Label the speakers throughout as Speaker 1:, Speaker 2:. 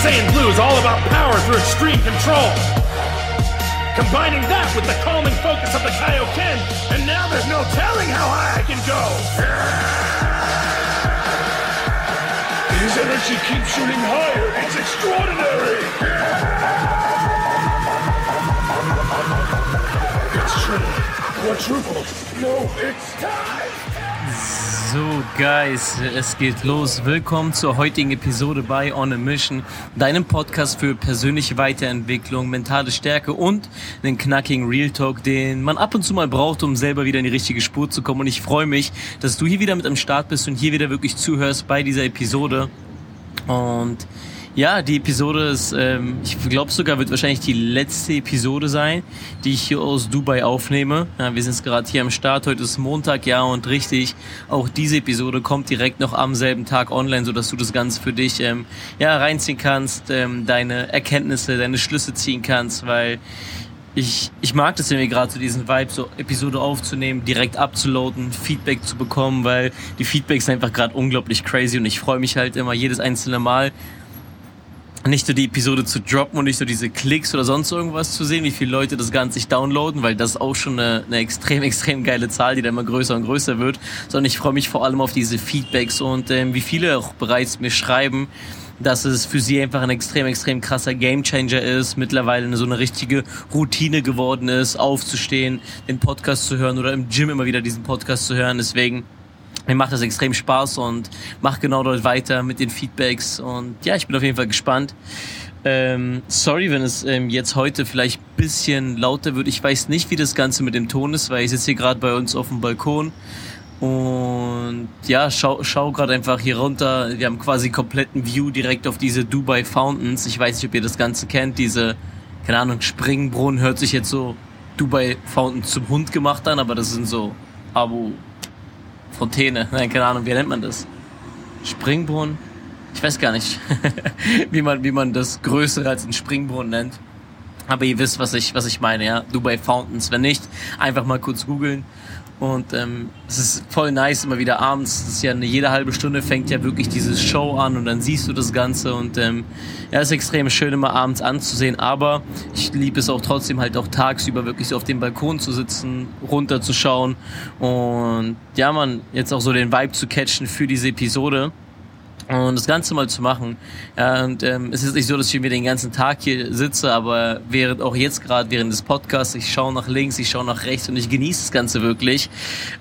Speaker 1: Saiyan Blue is all about power through extreme control. Combining that with the calming focus of the Kaioken, and now there's no telling how high I can go. His energy keeps shooting higher. It's extraordinary. It's true. Quadruple. No, it's time.
Speaker 2: So, Guys, es geht los. Willkommen zur heutigen Episode bei On a Mission, deinem Podcast für persönliche Weiterentwicklung, mentale Stärke und einen knackigen Real Talk, den man ab und zu mal braucht, um selber wieder in die richtige Spur zu kommen. Und ich freue mich, dass du hier wieder mit am Start bist und hier wieder wirklich zuhörst bei dieser Episode. Und ja, die Episode ist, ähm, ich glaube sogar, wird wahrscheinlich die letzte Episode sein, die ich hier aus Dubai aufnehme. Ja, wir sind jetzt gerade hier am Start, heute ist Montag, ja, und richtig, auch diese Episode kommt direkt noch am selben Tag online, so dass du das Ganze für dich ähm, ja, reinziehen kannst, ähm, deine Erkenntnisse, deine Schlüsse ziehen kannst, weil ich, ich mag das irgendwie gerade so diesen Vibe, so Episode aufzunehmen, direkt abzuladen, Feedback zu bekommen, weil die Feedbacks sind einfach gerade unglaublich crazy und ich freue mich halt immer jedes einzelne Mal, nicht so die Episode zu droppen und nicht so diese Klicks oder sonst irgendwas zu sehen, wie viele Leute das Ganze sich downloaden, weil das ist auch schon eine, eine extrem, extrem geile Zahl, die dann immer größer und größer wird, sondern ich freue mich vor allem auf diese Feedbacks und ähm, wie viele auch bereits mir schreiben, dass es für sie einfach ein extrem, extrem krasser Gamechanger ist, mittlerweile so eine richtige Routine geworden ist, aufzustehen, den Podcast zu hören oder im Gym immer wieder diesen Podcast zu hören. Deswegen mir macht das extrem Spaß und mach genau dort weiter mit den Feedbacks und ja, ich bin auf jeden Fall gespannt. Ähm, sorry, wenn es ähm, jetzt heute vielleicht bisschen lauter wird. Ich weiß nicht, wie das Ganze mit dem Ton ist, weil ich sitze hier gerade bei uns auf dem Balkon und ja, schau, schau gerade einfach hier runter. Wir haben quasi kompletten View direkt auf diese Dubai Fountains. Ich weiß nicht, ob ihr das Ganze kennt. Diese, keine Ahnung, Springbrunnen hört sich jetzt so Dubai Fountains zum Hund gemacht an, aber das sind so Abu Fontäne, nein, keine Ahnung, wie nennt man das? Springbrunnen? Ich weiß gar nicht, wie man, wie man das Größere als ein Springbrunnen nennt. Aber ihr wisst, was ich, was ich meine, ja. Dubai Fountains. Wenn nicht, einfach mal kurz googeln. Und ähm, es ist voll nice, immer wieder abends. Es ist ja eine, jede halbe Stunde fängt ja wirklich dieses Show an und dann siehst du das Ganze. Und ähm, ja, es ist extrem schön, immer abends anzusehen. Aber ich liebe es auch trotzdem halt auch tagsüber wirklich so auf dem Balkon zu sitzen, runterzuschauen und ja, man, jetzt auch so den Vibe zu catchen für diese Episode und das Ganze mal zu machen. Ja, und ähm, es ist nicht so, dass ich mir den ganzen Tag hier sitze, aber während auch jetzt gerade während des Podcasts, ich schaue nach links, ich schaue nach rechts und ich genieße das Ganze wirklich.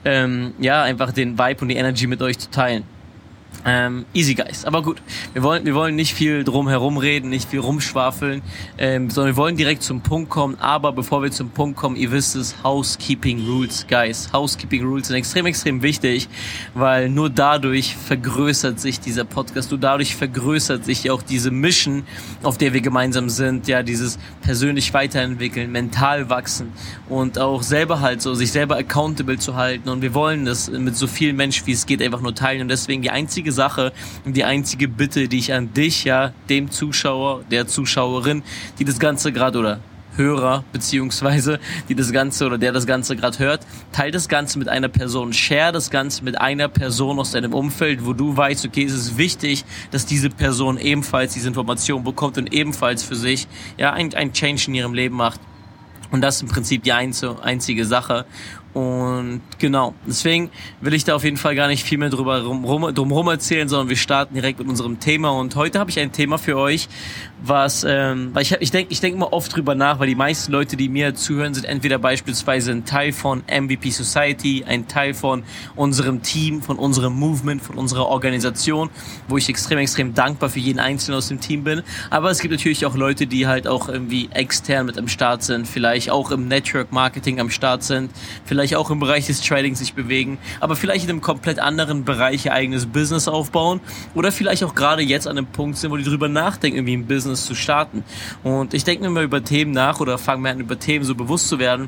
Speaker 2: Ähm, ja, einfach den Vibe und die Energy mit euch zu teilen. Ähm, easy guys. Aber gut, wir wollen, wir wollen nicht viel drum herum reden, nicht viel rumschwafeln, ähm, sondern wir wollen direkt zum Punkt kommen. Aber bevor wir zum Punkt kommen, ihr wisst es, Housekeeping Rules, guys. Housekeeping Rules sind extrem, extrem wichtig, weil nur dadurch vergrößert sich dieser Podcast, nur dadurch vergrößert sich auch diese Mission, auf der wir gemeinsam sind. Ja, dieses persönlich weiterentwickeln, mental wachsen und auch selber halt so, sich selber accountable zu halten. Und wir wollen das mit so vielen Menschen, wie es geht, einfach nur teilen. Und deswegen die einzige einzige Sache die einzige Bitte, die ich an dich, ja, dem Zuschauer, der Zuschauerin, die das Ganze gerade oder Hörer beziehungsweise die das Ganze oder der das Ganze gerade hört, teil das Ganze mit einer Person, share das Ganze mit einer Person aus deinem Umfeld, wo du weißt, okay, es ist wichtig, dass diese Person ebenfalls diese Information bekommt und ebenfalls für sich ja ein, ein Change in ihrem Leben macht. Und das ist im Prinzip die einzige Sache. Und genau, deswegen will ich da auf jeden Fall gar nicht viel mehr drüber rum, rum, drum rum erzählen, sondern wir starten direkt mit unserem Thema. Und heute habe ich ein Thema für euch, was, ähm, weil ich, ich denke ich denk immer oft drüber nach, weil die meisten Leute, die mir zuhören, sind entweder beispielsweise ein Teil von MVP Society, ein Teil von unserem Team, von unserem Movement, von unserer Organisation, wo ich extrem, extrem dankbar für jeden Einzelnen aus dem Team bin. Aber es gibt natürlich auch Leute, die halt auch irgendwie extern mit am Start sind, vielleicht auch im Network Marketing am Start sind, vielleicht vielleicht auch im Bereich des Trading sich bewegen, aber vielleicht in einem komplett anderen Bereich ihr eigenes Business aufbauen oder vielleicht auch gerade jetzt an einem Punkt sind, wo die drüber nachdenken, irgendwie ein Business zu starten. Und ich denke mir mal über Themen nach oder fange mir an, über Themen so bewusst zu werden,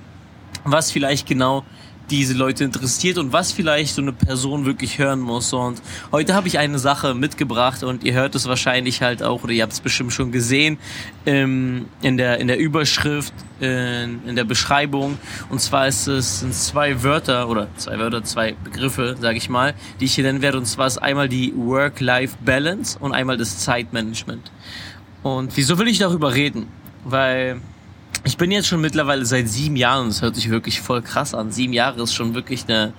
Speaker 2: was vielleicht genau diese Leute interessiert und was vielleicht so eine Person wirklich hören muss. Und heute habe ich eine Sache mitgebracht und ihr hört es wahrscheinlich halt auch oder ihr habt es bestimmt schon gesehen ähm, in, der, in der Überschrift, in, in der Beschreibung. Und zwar ist es sind zwei Wörter oder zwei Wörter, zwei Begriffe, sage ich mal, die ich hier nennen werde. Und zwar ist einmal die Work-Life-Balance und einmal das Zeitmanagement. Und wieso will ich darüber reden? Weil ich bin jetzt schon mittlerweile seit sieben Jahren, das hört sich wirklich voll krass an. Sieben Jahre ist schon wirklich eine,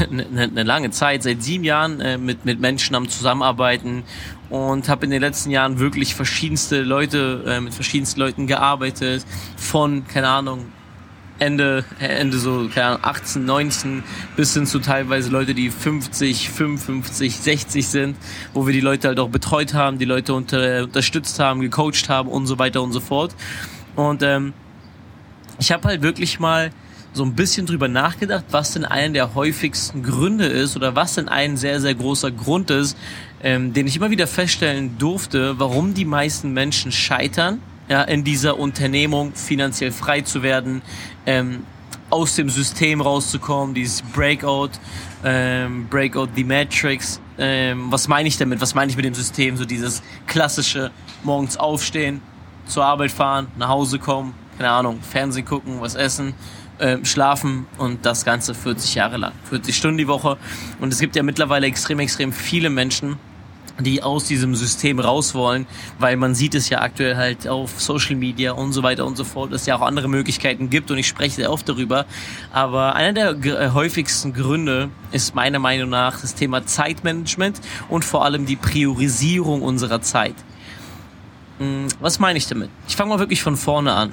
Speaker 2: eine, eine lange Zeit. Seit sieben Jahren äh, mit, mit Menschen am Zusammenarbeiten und habe in den letzten Jahren wirklich verschiedenste Leute, äh, mit verschiedensten Leuten gearbeitet. Von, keine Ahnung, Ende, Ende so, keine Ahnung, 18, 19 bis hin zu teilweise Leute, die 50, 55, 60 sind, wo wir die Leute halt auch betreut haben, die Leute unter, unterstützt haben, gecoacht haben und so weiter und so fort. Und ähm, ich habe halt wirklich mal so ein bisschen drüber nachgedacht, was denn einer der häufigsten Gründe ist oder was denn ein sehr, sehr großer Grund ist, ähm, den ich immer wieder feststellen durfte, warum die meisten Menschen scheitern, ja, in dieser Unternehmung finanziell frei zu werden, ähm, aus dem System rauszukommen, dieses Breakout, ähm, Breakout the Matrix. Ähm, was meine ich damit? Was meine ich mit dem System? So dieses klassische morgens aufstehen, zur Arbeit fahren, nach Hause kommen, keine Ahnung, Fernsehen gucken, was essen, äh, schlafen und das Ganze 40 Jahre lang, 40 Stunden die Woche. Und es gibt ja mittlerweile extrem, extrem viele Menschen, die aus diesem System raus wollen, weil man sieht es ja aktuell halt auf Social Media und so weiter und so fort, dass es ja auch andere Möglichkeiten gibt und ich spreche sehr oft darüber. Aber einer der äh, häufigsten Gründe ist meiner Meinung nach das Thema Zeitmanagement und vor allem die Priorisierung unserer Zeit. Hm, was meine ich damit? Ich fange mal wirklich von vorne an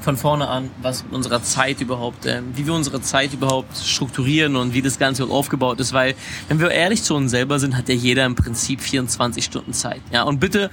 Speaker 2: von vorne an, was mit unserer Zeit überhaupt, äh, wie wir unsere Zeit überhaupt strukturieren und wie das Ganze aufgebaut ist, weil wenn wir ehrlich zu uns selber sind, hat ja jeder im Prinzip 24 Stunden Zeit. Ja, und bitte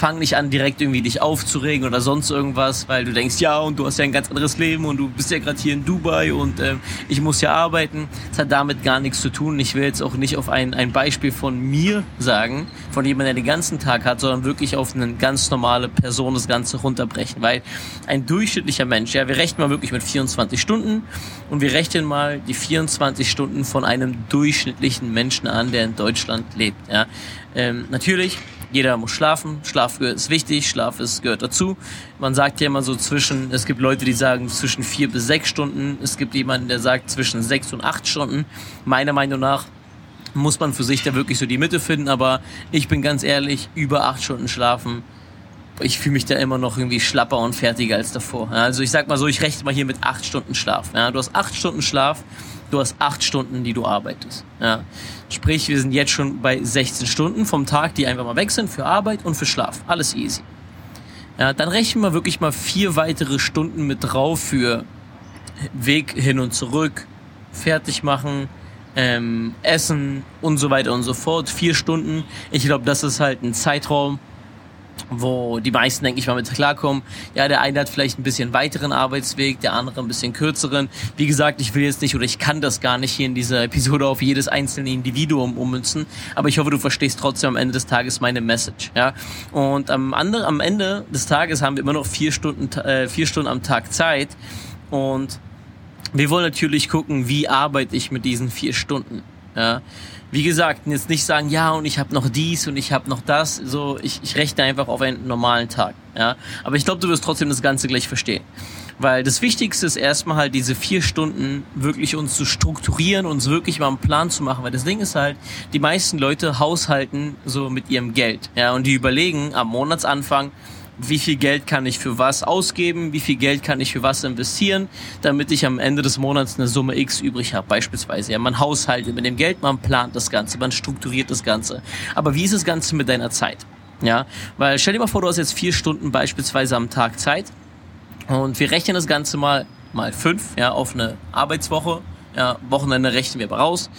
Speaker 2: fang nicht an, direkt irgendwie dich aufzuregen oder sonst irgendwas, weil du denkst, ja, und du hast ja ein ganz anderes Leben und du bist ja gerade hier in Dubai und äh, ich muss ja arbeiten. Das hat damit gar nichts zu tun. Ich will jetzt auch nicht auf ein, ein Beispiel von mir sagen, von jemandem, der den ganzen Tag hat, sondern wirklich auf eine ganz normale Person das Ganze runterbrechen. Weil ein durchschnittlicher Mensch, ja, wir rechnen mal wirklich mit 24 Stunden und wir rechnen mal die 24 Stunden von einem durchschnittlichen Menschen an, der in Deutschland lebt. Ja. Ähm, natürlich jeder muss schlafen. Schlaf ist wichtig, Schlaf ist, gehört dazu. Man sagt ja immer so zwischen, es gibt Leute, die sagen zwischen vier bis sechs Stunden. Es gibt jemanden, der sagt zwischen sechs und acht Stunden. Meiner Meinung nach muss man für sich da wirklich so die Mitte finden, aber ich bin ganz ehrlich, über acht Stunden schlafen ich fühle mich da immer noch irgendwie schlapper und fertiger als davor. Also ich sag mal so, ich rechne mal hier mit acht Stunden Schlaf. Du hast acht Stunden Schlaf, du hast acht Stunden, die du arbeitest. Ja. Sprich, wir sind jetzt schon bei 16 Stunden vom Tag, die einfach mal weg sind für Arbeit und für Schlaf. Alles easy. Ja, dann rechnen wir wirklich mal vier weitere Stunden mit drauf für Weg hin und zurück, fertig machen, ähm, Essen und so weiter und so fort. Vier Stunden. Ich glaube, das ist halt ein Zeitraum, wo die meisten, denke ich mal, mit klarkommen. Ja, der eine hat vielleicht ein bisschen weiteren Arbeitsweg, der andere ein bisschen kürzeren. Wie gesagt, ich will jetzt nicht oder ich kann das gar nicht hier in dieser Episode auf jedes einzelne Individuum ummünzen, aber ich hoffe, du verstehst trotzdem am Ende des Tages meine Message. Ja, und am, andere, am Ende des Tages haben wir immer noch vier Stunden, äh, vier Stunden am Tag Zeit und wir wollen natürlich gucken, wie arbeite ich mit diesen vier Stunden. Ja, wie gesagt, jetzt nicht sagen, ja, und ich habe noch dies und ich habe noch das. So, ich, ich rechne einfach auf einen normalen Tag. Ja, aber ich glaube, du wirst trotzdem das Ganze gleich verstehen. Weil das Wichtigste ist erstmal halt diese vier Stunden wirklich uns zu strukturieren, uns wirklich mal einen Plan zu machen. Weil das Ding ist halt, die meisten Leute haushalten so mit ihrem Geld. Ja, und die überlegen am Monatsanfang, wie viel Geld kann ich für was ausgeben, wie viel Geld kann ich für was investieren, damit ich am Ende des Monats eine Summe X übrig habe. Beispielsweise, ja, man haushaltet mit dem Geld, man plant das Ganze, man strukturiert das Ganze. Aber wie ist das Ganze mit deiner Zeit? Ja, weil stell dir mal vor, du hast jetzt vier Stunden beispielsweise am Tag Zeit und wir rechnen das Ganze mal mal fünf, ja, auf eine Arbeitswoche. Ja, Wochenende rechnen wir aber raus.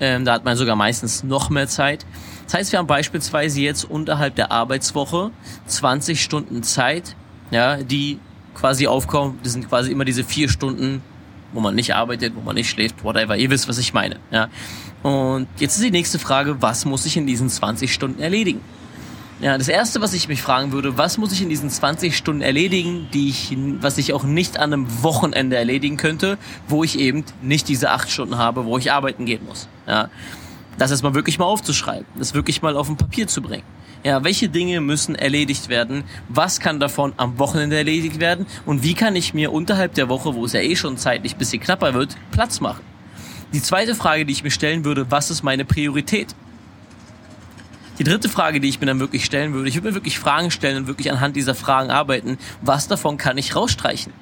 Speaker 2: Ähm, da hat man sogar meistens noch mehr Zeit. Das heißt, wir haben beispielsweise jetzt unterhalb der Arbeitswoche 20 Stunden Zeit, ja, die quasi aufkommen. Das sind quasi immer diese vier Stunden, wo man nicht arbeitet, wo man nicht schläft, whatever. Ihr wisst, was ich meine. Ja. Und jetzt ist die nächste Frage, was muss ich in diesen 20 Stunden erledigen? Ja, das erste, was ich mich fragen würde, was muss ich in diesen 20 Stunden erledigen, die ich, was ich auch nicht an einem Wochenende erledigen könnte, wo ich eben nicht diese acht Stunden habe, wo ich arbeiten gehen muss. Ja das erstmal wirklich mal aufzuschreiben, das wirklich mal auf ein Papier zu bringen. Ja, welche Dinge müssen erledigt werden? Was kann davon am Wochenende erledigt werden? Und wie kann ich mir unterhalb der Woche, wo es ja eh schon zeitlich bisschen knapper wird, Platz machen? Die zweite Frage, die ich mir stellen würde, was ist meine Priorität? Die dritte Frage, die ich mir dann wirklich stellen würde, ich würde mir wirklich Fragen stellen und wirklich anhand dieser Fragen arbeiten. Was davon kann ich rausstreichen?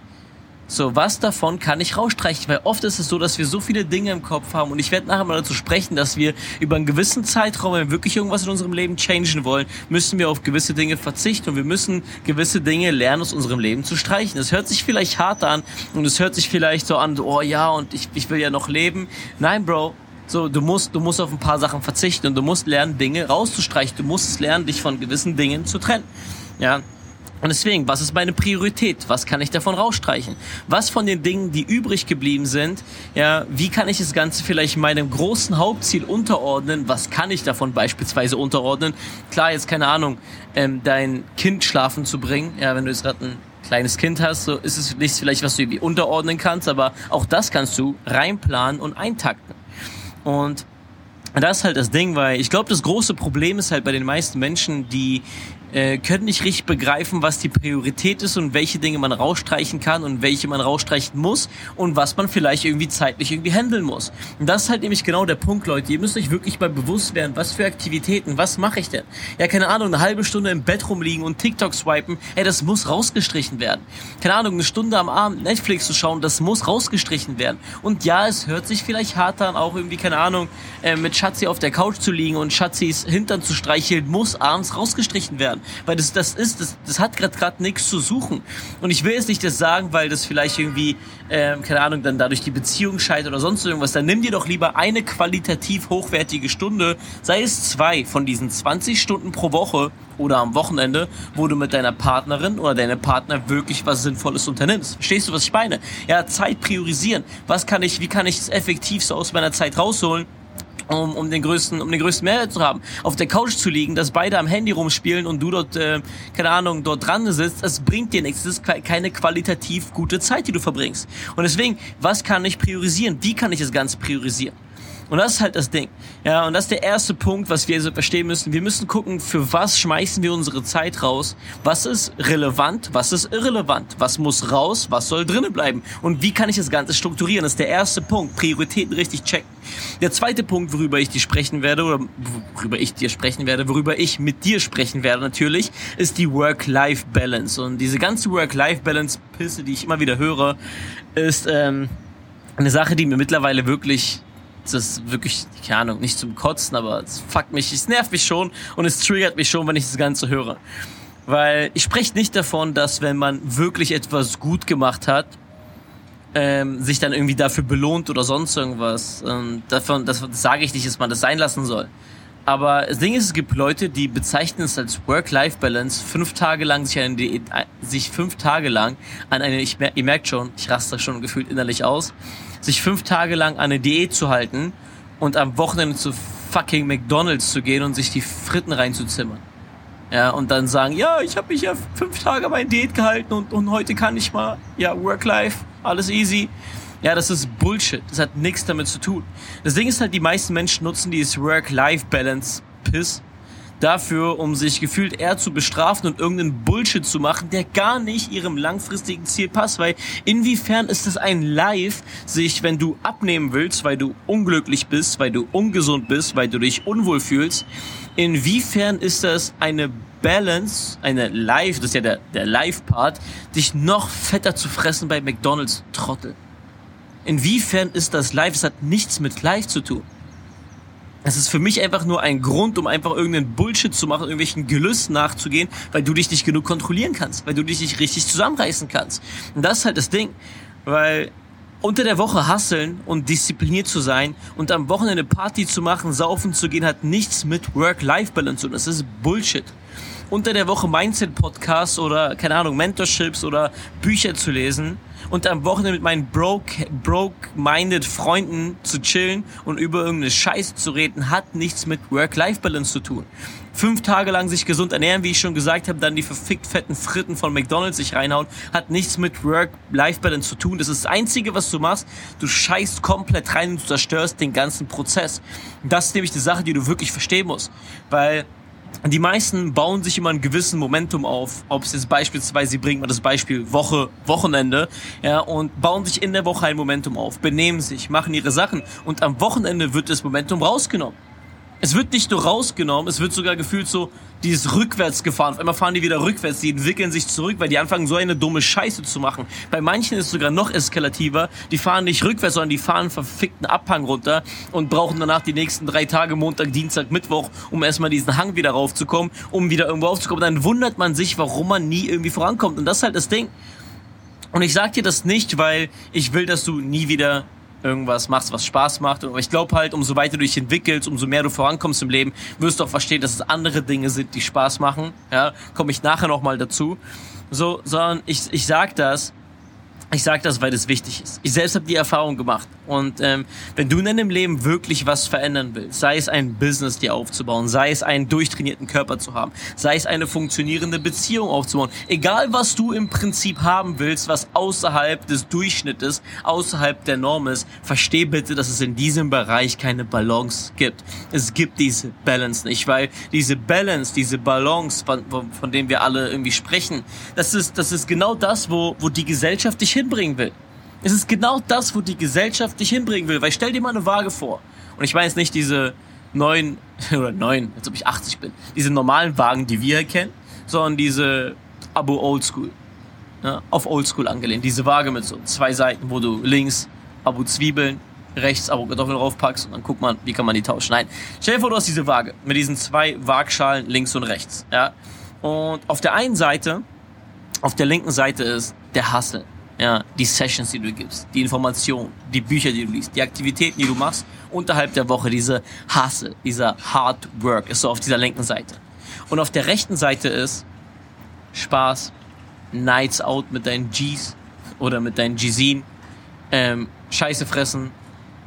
Speaker 2: So, was davon kann ich rausstreichen? Weil oft ist es so, dass wir so viele Dinge im Kopf haben und ich werde nachher mal dazu sprechen, dass wir über einen gewissen Zeitraum, wenn wir wirklich irgendwas in unserem Leben changen wollen, müssen wir auf gewisse Dinge verzichten und wir müssen gewisse Dinge lernen, aus unserem Leben zu streichen. Das hört sich vielleicht hart an und es hört sich vielleicht so an, oh ja, und ich, ich will ja noch leben. Nein, Bro, so, du musst, du musst auf ein paar Sachen verzichten und du musst lernen, Dinge rauszustreichen. Du musst lernen, dich von gewissen Dingen zu trennen. Ja, und deswegen, was ist meine Priorität? Was kann ich davon rausstreichen? Was von den Dingen, die übrig geblieben sind, ja, wie kann ich das Ganze vielleicht meinem großen Hauptziel unterordnen? Was kann ich davon beispielsweise unterordnen? Klar, jetzt keine Ahnung, ähm, dein Kind schlafen zu bringen, ja, wenn du jetzt gerade ein kleines Kind hast, so ist es nichts vielleicht, was du irgendwie unterordnen kannst, aber auch das kannst du reinplanen und eintakten. Und das ist halt das Ding, weil ich glaube, das große Problem ist halt bei den meisten Menschen, die äh, können nicht richtig begreifen, was die Priorität ist und welche Dinge man rausstreichen kann und welche man rausstreichen muss und was man vielleicht irgendwie zeitlich irgendwie handeln muss. Und das ist halt nämlich genau der Punkt, Leute. Ihr müsst euch wirklich mal bewusst werden, was für Aktivitäten, was mache ich denn? Ja, keine Ahnung, eine halbe Stunde im Bett rumliegen und TikTok swipen, ey, das muss rausgestrichen werden. Keine Ahnung, eine Stunde am Abend Netflix zu schauen, das muss rausgestrichen werden. Und ja, es hört sich vielleicht hart an, auch irgendwie, keine Ahnung, äh, mit Schatzi auf der Couch zu liegen und Schatzis Hintern zu streicheln, muss abends rausgestrichen werden werden. Weil das, das ist, das, das hat gerade gerade nichts zu suchen. Und ich will jetzt nicht das sagen, weil das vielleicht irgendwie, ähm, keine Ahnung, dann dadurch die Beziehung scheitert oder sonst irgendwas. Dann nimm dir doch lieber eine qualitativ hochwertige Stunde, sei es zwei von diesen 20 Stunden pro Woche oder am Wochenende, wo du mit deiner Partnerin oder deinem Partner wirklich was Sinnvolles unternimmst. Verstehst du, was ich meine? Ja, Zeit priorisieren. Was kann ich, wie kann ich es effektiv so aus meiner Zeit rausholen? Um, um den größten, um den größten Mehrwert zu haben. Auf der Couch zu liegen, dass beide am Handy rumspielen und du dort, äh, keine Ahnung, dort dran sitzt, es bringt dir nichts. Es ist keine qualitativ gute Zeit, die du verbringst. Und deswegen, was kann ich priorisieren? Wie kann ich das Ganze priorisieren? Und das ist halt das Ding. Ja, und das ist der erste Punkt, was wir also verstehen müssen. Wir müssen gucken, für was schmeißen wir unsere Zeit raus? Was ist relevant? Was ist irrelevant? Was muss raus? Was soll drinnen bleiben? Und wie kann ich das Ganze strukturieren? Das ist der erste Punkt. Prioritäten richtig checken. Der zweite Punkt, worüber ich dir sprechen werde, oder worüber ich dir sprechen werde, worüber ich mit dir sprechen werde natürlich, ist die Work-Life-Balance. Und diese ganze Work-Life-Balance-Pisse, die ich immer wieder höre, ist ähm, eine Sache, die mir mittlerweile wirklich das ist wirklich, keine Ahnung, nicht zum Kotzen, aber es fuckt mich, es nervt mich schon und es triggert mich schon, wenn ich das Ganze höre. Weil ich spreche nicht davon, dass wenn man wirklich etwas gut gemacht hat, ähm, sich dann irgendwie dafür belohnt oder sonst irgendwas. Ähm, davon, das, das sage ich nicht, dass man das sein lassen soll. Aber das Ding ist, es gibt Leute, die bezeichnen es als Work-Life-Balance, fünf Tage lang sich, eine Diät, sich fünf Tage lang an eine, ich, ihr merkt schon, ich raste schon gefühlt innerlich aus, sich fünf Tage lang an eine Diät zu halten und am Wochenende zu fucking McDonalds zu gehen und sich die Fritten reinzuzimmern. Ja, und dann sagen, ja, ich habe mich ja fünf Tage bei Diät gehalten und, und heute kann ich mal, ja, Work-Life, alles easy. Ja, das ist Bullshit. Das hat nichts damit zu tun. Das Ding ist halt, die meisten Menschen nutzen dieses Work-Life-Balance-Piss dafür, um sich gefühlt eher zu bestrafen und irgendeinen Bullshit zu machen, der gar nicht ihrem langfristigen Ziel passt. Weil inwiefern ist es ein Live, sich, wenn du abnehmen willst, weil du unglücklich bist, weil du ungesund bist, weil du dich unwohl fühlst, inwiefern ist das eine Balance, eine Live, das ist ja der, der Live-Part, dich noch fetter zu fressen bei McDonalds, Trottel. Inwiefern ist das Live? Es hat nichts mit Live zu tun. Es ist für mich einfach nur ein Grund, um einfach irgendeinen Bullshit zu machen, irgendwelchen Gelüsten nachzugehen, weil du dich nicht genug kontrollieren kannst, weil du dich nicht richtig zusammenreißen kannst. Und das ist halt das Ding, weil unter der Woche hasseln und diszipliniert zu sein und am Wochenende Party zu machen, saufen zu gehen, hat nichts mit Work-Life-Balance zu tun. Das ist Bullshit. Unter der Woche Mindset-Podcasts oder, keine Ahnung, Mentorships oder Bücher zu lesen und am Wochenende mit meinen broke, broke-minded Freunden zu chillen und über irgendeine Scheiße zu reden, hat nichts mit Work-Life-Balance zu tun. Fünf Tage lang sich gesund ernähren, wie ich schon gesagt habe, dann die verfickt fetten Fritten von McDonalds sich reinhauen, hat nichts mit Work-Life-Balance zu tun. Das ist das Einzige, was du machst. Du scheißt komplett rein und zerstörst den ganzen Prozess. Das ist nämlich die Sache, die du wirklich verstehen musst. Weil die meisten bauen sich immer ein gewissen Momentum auf, ob es jetzt beispielsweise, sie bringen mal das Beispiel Woche, Wochenende, ja, und bauen sich in der Woche ein Momentum auf, benehmen sich, machen ihre Sachen und am Wochenende wird das Momentum rausgenommen. Es wird nicht nur rausgenommen, es wird sogar gefühlt so dieses rückwärts gefahren. Auf einmal fahren die wieder rückwärts, die entwickeln sich zurück, weil die anfangen so eine dumme Scheiße zu machen. Bei manchen ist es sogar noch eskalativer. Die fahren nicht rückwärts, sondern die fahren einen verfickten Abhang runter und brauchen danach die nächsten drei Tage, Montag, Dienstag, Mittwoch, um erstmal diesen Hang wieder raufzukommen, um wieder irgendwo aufzukommen. Dann wundert man sich, warum man nie irgendwie vorankommt. Und das ist halt das Ding. Und ich sag dir das nicht, weil ich will, dass du nie wieder irgendwas machst, was Spaß macht. Aber ich glaube halt, umso weiter du dich entwickelst, umso mehr du vorankommst im Leben, wirst du auch verstehen, dass es andere Dinge sind, die Spaß machen. Ja, komme ich nachher nochmal dazu. So, sondern ich, ich sag das, ich sage das, weil das wichtig ist. Ich selbst habe die Erfahrung gemacht. Und ähm, wenn du in deinem Leben wirklich was verändern willst, sei es ein Business dir aufzubauen, sei es einen durchtrainierten Körper zu haben, sei es eine funktionierende Beziehung aufzubauen, egal was du im Prinzip haben willst, was außerhalb des Durchschnittes, außerhalb der Norm ist, versteh bitte, dass es in diesem Bereich keine Balance gibt. Es gibt diese Balance nicht, weil diese Balance, diese Balance, von, von dem wir alle irgendwie sprechen, das ist, das ist genau das, wo, wo die Gesellschaft dich hinbringen will. Es ist genau das, wo die Gesellschaft dich hinbringen will. Weil stell dir mal eine Waage vor. Und ich meine jetzt nicht diese neun, oder neun, als ob ich 80 bin, diese normalen Wagen, die wir kennen, sondern diese Abo Oldschool. Ja, auf Oldschool angelehnt. Diese Waage mit so zwei Seiten, wo du links Abo Zwiebeln, rechts Abo Kartoffeln draufpackst und dann guck mal, wie kann man die tauschen. Nein, stell dir vor, du hast diese Waage mit diesen zwei Waagschalen links und rechts. Ja? Und auf der einen Seite, auf der linken Seite ist der Hustle ja, die Sessions, die du gibst, die Informationen, die Bücher, die du liest, die Aktivitäten, die du machst, unterhalb der Woche, diese Hustle, dieser Hard Work ist so auf dieser linken Seite. Und auf der rechten Seite ist Spaß, Nights out mit deinen Gs oder mit deinen Gzin, ähm, Scheiße fressen,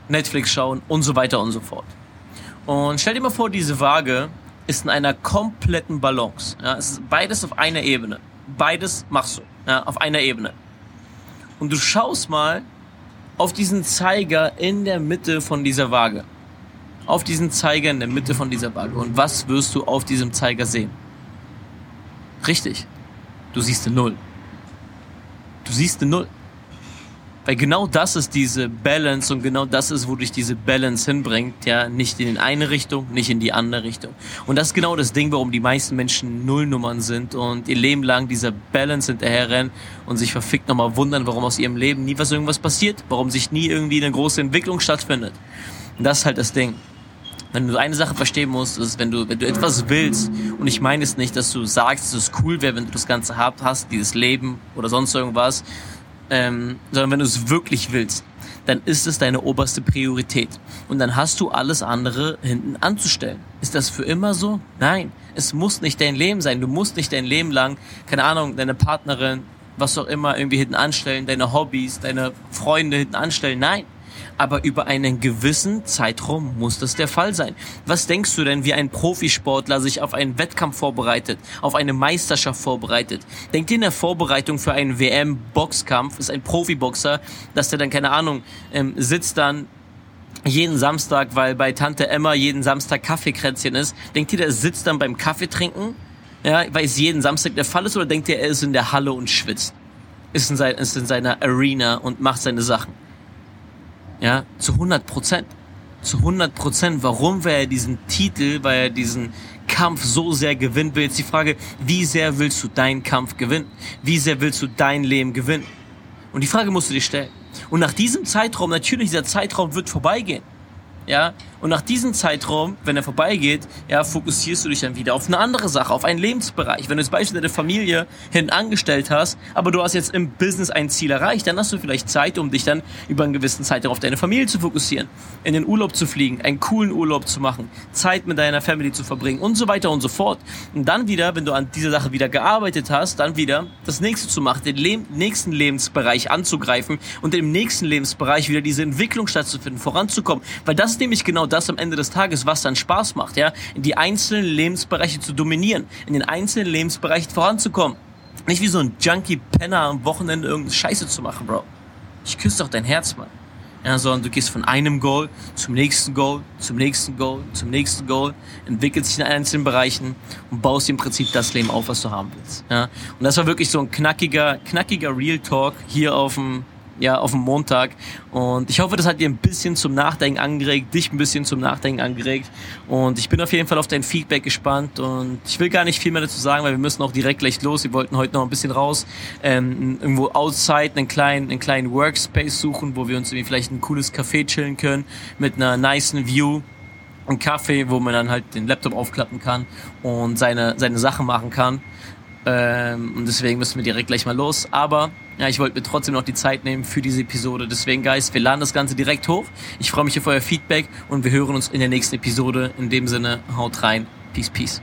Speaker 2: Netflix schauen und so weiter und so fort. Und stell dir mal vor, diese Waage ist in einer kompletten Balance. Ja, es ist beides auf einer Ebene. Beides machst du ja, auf einer Ebene und du schaust mal auf diesen Zeiger in der Mitte von dieser Waage. Auf diesen Zeiger in der Mitte von dieser Waage. Und was wirst du auf diesem Zeiger sehen? Richtig. Du siehst eine Null. Du siehst eine Null. Weil genau das ist diese Balance und genau das ist, wo dich diese Balance hinbringt, ja, nicht in die eine Richtung, nicht in die andere Richtung. Und das ist genau das Ding, warum die meisten Menschen Nullnummern sind und ihr Leben lang dieser Balance hinterherrennen und sich verfickt nochmal wundern, warum aus ihrem Leben nie was irgendwas passiert, warum sich nie irgendwie eine große Entwicklung stattfindet. Und das ist halt das Ding. Wenn du eine Sache verstehen musst, ist, wenn du, wenn du etwas willst, und ich meine es nicht, dass du sagst, dass es cool wäre, wenn du das Ganze hast, dieses Leben oder sonst irgendwas, ähm, sondern wenn du es wirklich willst, dann ist es deine oberste Priorität. Und dann hast du alles andere hinten anzustellen. Ist das für immer so? Nein. Es muss nicht dein Leben sein. Du musst nicht dein Leben lang, keine Ahnung, deine Partnerin, was auch immer, irgendwie hinten anstellen, deine Hobbys, deine Freunde hinten anstellen. Nein aber über einen gewissen Zeitraum muss das der Fall sein. Was denkst du denn, wie ein Profisportler sich auf einen Wettkampf vorbereitet, auf eine Meisterschaft vorbereitet? Denkt ihr in der Vorbereitung für einen WM-Boxkampf ist ein Profiboxer, dass der dann, keine Ahnung, ähm, sitzt dann jeden Samstag, weil bei Tante Emma jeden Samstag Kaffeekränzchen ist. Denkt ihr, der sitzt dann beim Kaffee trinken? Ja, weil es jeden Samstag der Fall ist oder denkt ihr, er ist in der Halle und schwitzt? Ist in, sein, ist in seiner Arena und macht seine Sachen? Ja, zu 100 Prozent. Zu 100 Prozent. Warum weil er diesen Titel, weil er diesen Kampf so sehr gewinnen will? Jetzt die Frage, wie sehr willst du deinen Kampf gewinnen? Wie sehr willst du dein Leben gewinnen? Und die Frage musst du dir stellen. Und nach diesem Zeitraum, natürlich, dieser Zeitraum wird vorbeigehen ja, und nach diesem Zeitraum, wenn er vorbeigeht, ja, fokussierst du dich dann wieder auf eine andere Sache, auf einen Lebensbereich. Wenn du jetzt beispielsweise deine Familie hin angestellt hast, aber du hast jetzt im Business ein Ziel erreicht, dann hast du vielleicht Zeit, um dich dann über einen gewissen Zeitraum auf deine Familie zu fokussieren, in den Urlaub zu fliegen, einen coolen Urlaub zu machen, Zeit mit deiner Family zu verbringen und so weiter und so fort. Und dann wieder, wenn du an dieser Sache wieder gearbeitet hast, dann wieder das nächste zu machen, den Le nächsten Lebensbereich anzugreifen und im nächsten Lebensbereich wieder diese Entwicklung stattzufinden, voranzukommen, weil das ist nämlich genau das am Ende des Tages, was dann Spaß macht, ja, in die einzelnen Lebensbereiche zu dominieren, in den einzelnen Lebensbereichen voranzukommen. Nicht wie so ein Junkie-Penner am Wochenende irgendeine Scheiße zu machen, Bro. Ich küsse doch dein Herz, Mann. Ja, sondern du gehst von einem Goal zum nächsten Goal, zum nächsten Goal, zum nächsten Goal, entwickelst dich in einzelnen Bereichen und baust im Prinzip das Leben auf, was du haben willst. Ja, und das war wirklich so ein knackiger, knackiger Real Talk hier auf dem ja, auf dem Montag. Und ich hoffe, das hat dir ein bisschen zum Nachdenken angeregt, dich ein bisschen zum Nachdenken angeregt. Und ich bin auf jeden Fall auf dein Feedback gespannt. Und ich will gar nicht viel mehr dazu sagen, weil wir müssen auch direkt gleich los. Wir wollten heute noch ein bisschen raus, ähm, irgendwo outside einen kleinen, einen kleinen Workspace suchen, wo wir uns irgendwie vielleicht ein cooles Café chillen können mit einer nice View ein Kaffee, wo man dann halt den Laptop aufklappen kann und seine, seine Sachen machen kann. Ähm, und deswegen müssen wir direkt gleich mal los. Aber ja, ich wollte mir trotzdem noch die Zeit nehmen für diese Episode. Deswegen, Guys, wir laden das Ganze direkt hoch. Ich freue mich auf euer Feedback und wir hören uns in der nächsten Episode. In dem Sinne, haut rein. Peace, peace.